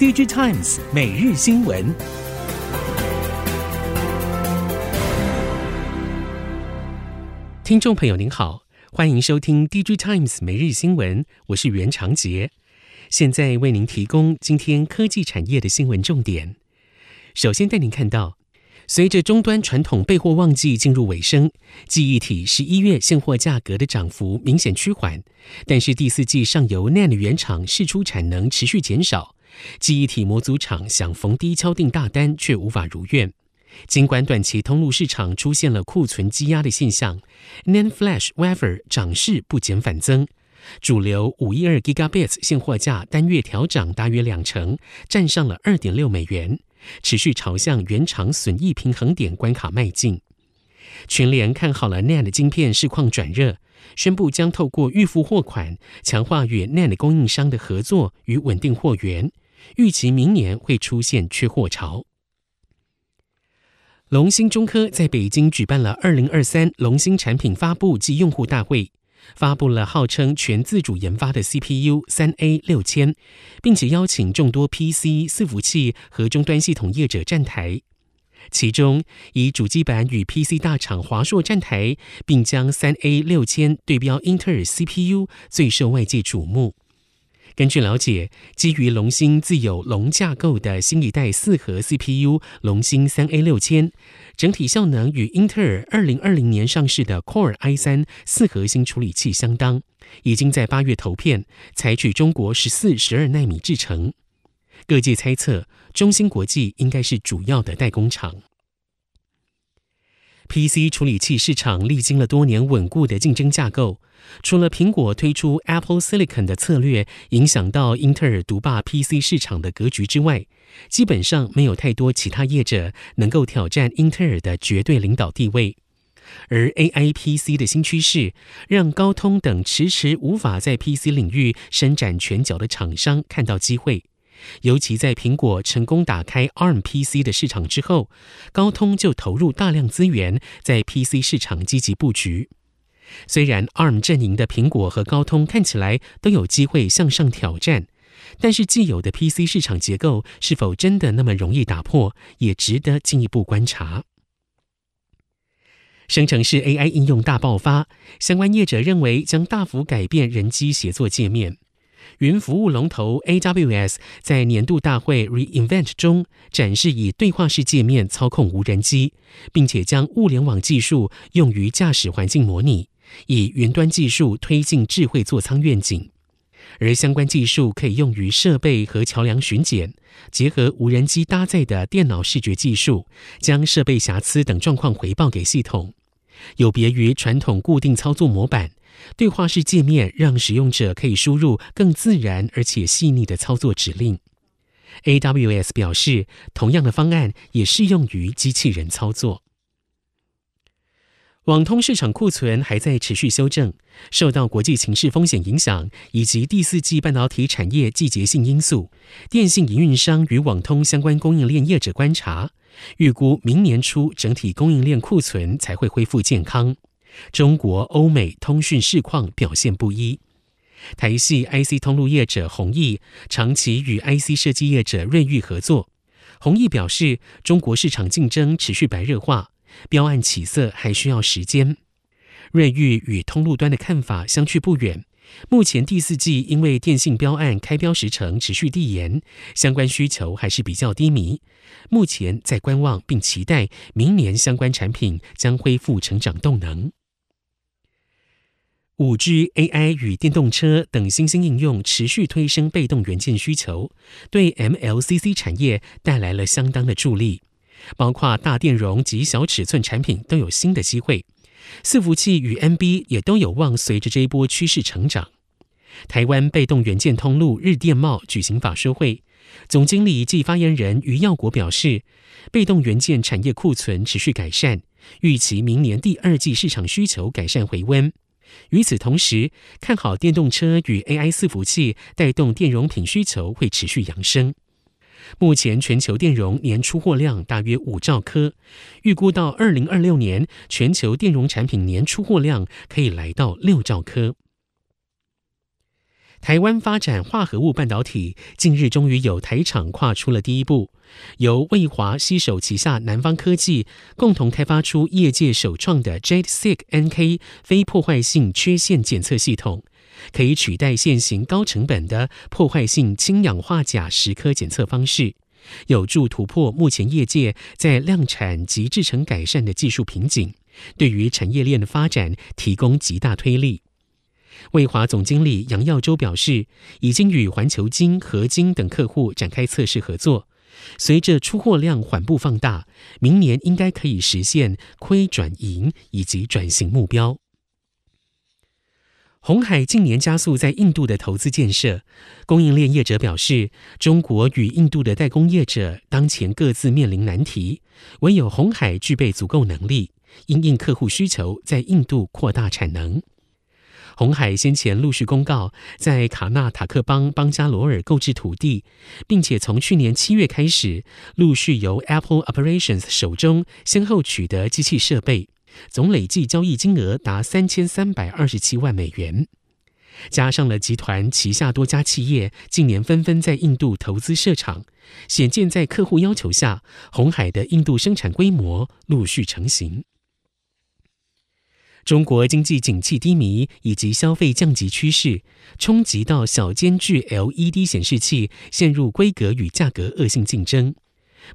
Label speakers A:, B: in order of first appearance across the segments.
A: DigiTimes 每日新闻，听众朋友您好，欢迎收听 DigiTimes 每日新闻，我是袁长杰，现在为您提供今天科技产业的新闻重点。首先带您看到，随着终端传统备货旺季进入尾声，记忆体十一月现货价格的涨幅明显趋缓，但是第四季上游 NAND 原厂释出产能持续减少。记忆体模组厂想逢低敲定大单，却无法如愿。尽管短期通路市场出现了库存积压的现象，NAND Flash Wafer 涨势不减反增。主流五一二 Gigabits 现货价单月调涨大约两成，站上了二点六美元，持续朝向原厂损益平衡点关卡迈进。群联看好了 NAND 晶片市况转热，宣布将透过预付货款，强化与 NAND 供应商的合作与稳定货源。预期明年会出现缺货潮。龙芯中科在北京举办了二零二三龙芯产品发布暨用户大会，发布了号称全自主研发的 CPU 三 A 六千，并且邀请众多 PC 伺服器和终端系统业者站台。其中，以主机板与 PC 大厂华硕站台，并将三 A 六千对标英特尔 CPU，最受外界瞩目。根据了解，基于龙芯自有龙架构的新一代四核 CPU 龙芯三 A 六千，整体效能与英特尔二零二零年上市的 Core i 三四核心处理器相当，已经在八月投片，采取中国十四、十二纳米制程。各界猜测，中芯国际应该是主要的代工厂。PC 处理器市场历经了多年稳固的竞争架构，除了苹果推出 Apple Silicon 的策略影响到英特尔独霸 PC 市场的格局之外，基本上没有太多其他业者能够挑战英特尔的绝对领导地位。而 AI PC 的新趋势，让高通等迟迟无法在 PC 领域伸展拳脚的厂商看到机会。尤其在苹果成功打开 ARM PC 的市场之后，高通就投入大量资源在 PC 市场积极布局。虽然 ARM 阵营的苹果和高通看起来都有机会向上挑战，但是既有的 PC 市场结构是否真的那么容易打破，也值得进一步观察。生成式 AI 应用大爆发，相关业者认为将大幅改变人机协作界面。云服务龙头 AWS 在年度大会 re:Invent 中展示以对话式界面操控无人机，并且将物联网技术用于驾驶环境模拟，以云端技术推进智慧座舱愿景。而相关技术可以用于设备和桥梁巡检，结合无人机搭载的电脑视觉技术，将设备瑕疵等状况回报给系统。有别于传统固定操作模板。对话式界面让使用者可以输入更自然而且细腻的操作指令。AWS 表示，同样的方案也适用于机器人操作。网通市场库存还在持续修正，受到国际情势风险影响以及第四季半导体产业季节性因素，电信营运商与网通相关供应链业者观察，预估明年初整体供应链库存才会恢复健康。中国、欧美通讯市况表现不一。台系 IC 通路业者弘毅长期与 IC 设计业者瑞昱合作。弘毅表示，中国市场竞争持续白热化，标案起色还需要时间。瑞昱与通路端的看法相去不远。目前第四季因为电信标案开标时程持续递延，相关需求还是比较低迷。目前在观望，并期待明年相关产品将恢复成长动能。五 G、AI 与电动车等新兴应用持续推升被动元件需求，对 MLCC 产业带来了相当的助力。包括大电容及小尺寸产品都有新的机会，伺服器与 NB 也都有望随着这一波趋势成长。台湾被动元件通路日电贸举行法说会，总经理暨发言人余耀国表示，被动元件产业库存持续改善，预期明年第二季市场需求改善回温。与此同时，看好电动车与 AI 伺服器带动电容品需求会持续扬升。目前全球电容年出货量大约五兆颗，预估到二零二六年，全球电容产品年出货量可以来到六兆颗。台湾发展化合物半导体，近日终于有台厂跨出了第一步，由魏华携手旗下南方科技共同开发出业界首创的 JetSiC NK 非破坏性缺陷检测系统，可以取代现行高成本的破坏性氢氧化钾蚀刻检测方式，有助突破目前业界在量产及制程改善的技术瓶颈，对于产业链的发展提供极大推力。魏华总经理杨耀洲表示，已经与环球金、合金等客户展开测试合作。随着出货量缓步放大，明年应该可以实现亏转盈以及转型目标。鸿海近年加速在印度的投资建设，供应链业者表示，中国与印度的代工业者当前各自面临难题，唯有红海具备足够能力，因应客户需求，在印度扩大产能。红海先前陆续公告，在卡纳塔克邦邦加罗尔购置土地，并且从去年七月开始，陆续由 Apple Operations 手中先后取得机器设备，总累计交易金额达三千三百二十七万美元。加上了集团旗下多家企业近年纷纷在印度投资设厂，显见在客户要求下，鸿海的印度生产规模陆续成型。中国经济景气低迷以及消费降级趋势，冲击到小间距 LED 显示器陷入规格与价格恶性竞争。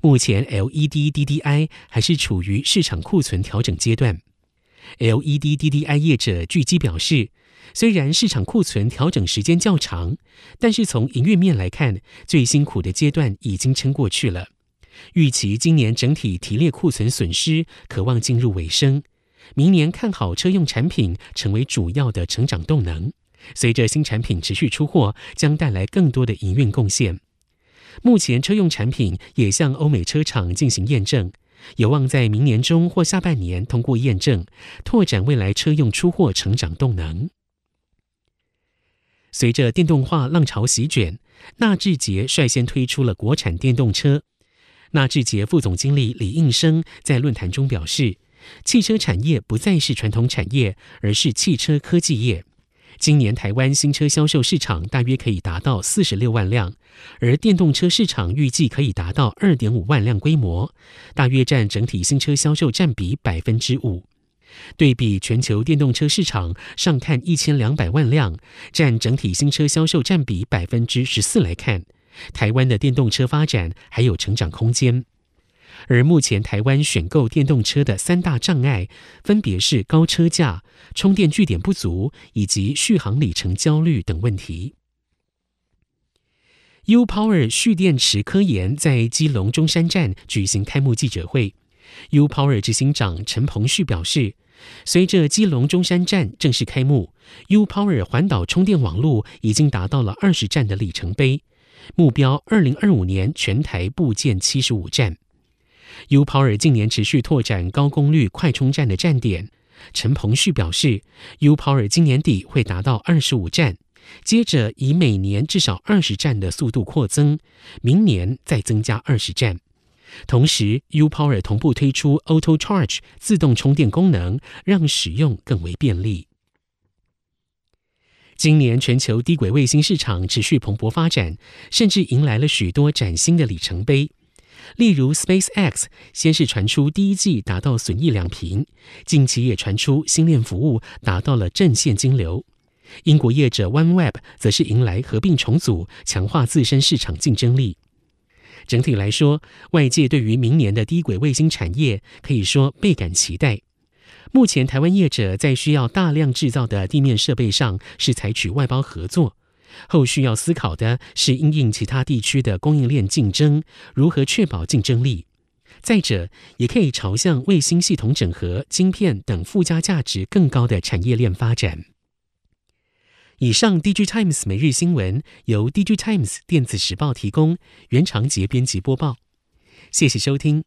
A: 目前 LED DDI 还是处于市场库存调整阶段。LED DDI 业者聚集表示，虽然市场库存调整时间较长，但是从营运面来看，最辛苦的阶段已经撑过去了。预期今年整体提列库存损失可望进入尾声。明年看好车用产品成为主要的成长动能，随着新产品持续出货，将带来更多的营运贡献。目前车用产品也向欧美车厂进行验证，有望在明年中或下半年通过验证，拓展未来车用出货成长动能。随着电动化浪潮席卷，纳智捷率先推出了国产电动车。纳智捷副总经理李应生在论坛中表示。汽车产业不再是传统产业，而是汽车科技业。今年台湾新车销售市场大约可以达到四十六万辆，而电动车市场预计可以达到二点五万辆规模，大约占整体新车销售占比百分之五。对比全球电动车市场上看一千两百万辆，占整体新车销售占比百分之十四来看，台湾的电动车发展还有成长空间。而目前台湾选购电动车的三大障碍，分别是高车价、充电据点不足以及续航里程焦虑等问题。U Power 蓄电池科研在基隆中山站举行开幕记者会，U Power 执行长陈鹏旭表示，随着基隆中山站正式开幕，U Power 环岛充电网络已经达到了二十站的里程碑，目标二零二五年全台布建七十五站。U Power 近年持续拓展高功率快充站的站点。陈鹏旭表示，U Power 今年底会达到二十五站，接着以每年至少二十站的速度扩增，明年再增加二十站。同时，U Power 同步推出 Auto Charge 自动充电功能，让使用更为便利。今年全球低轨卫星市场持续蓬勃发展，甚至迎来了许多崭新的里程碑。例如，SpaceX 先是传出第一季达到损益两平，近期也传出星链服务达到了正现金流。英国业者 OneWeb 则是迎来合并重组，强化自身市场竞争力。整体来说，外界对于明年的低轨卫星产业可以说倍感期待。目前，台湾业者在需要大量制造的地面设备上是采取外包合作。后续要思考的是因应其他地区的供应链竞争，如何确保竞争力。再者，也可以朝向卫星系统整合、晶片等附加价值更高的产业链发展。以上，DG Times 每日新闻由 DG Times 电子时报提供，袁长杰编辑播报。谢谢收听。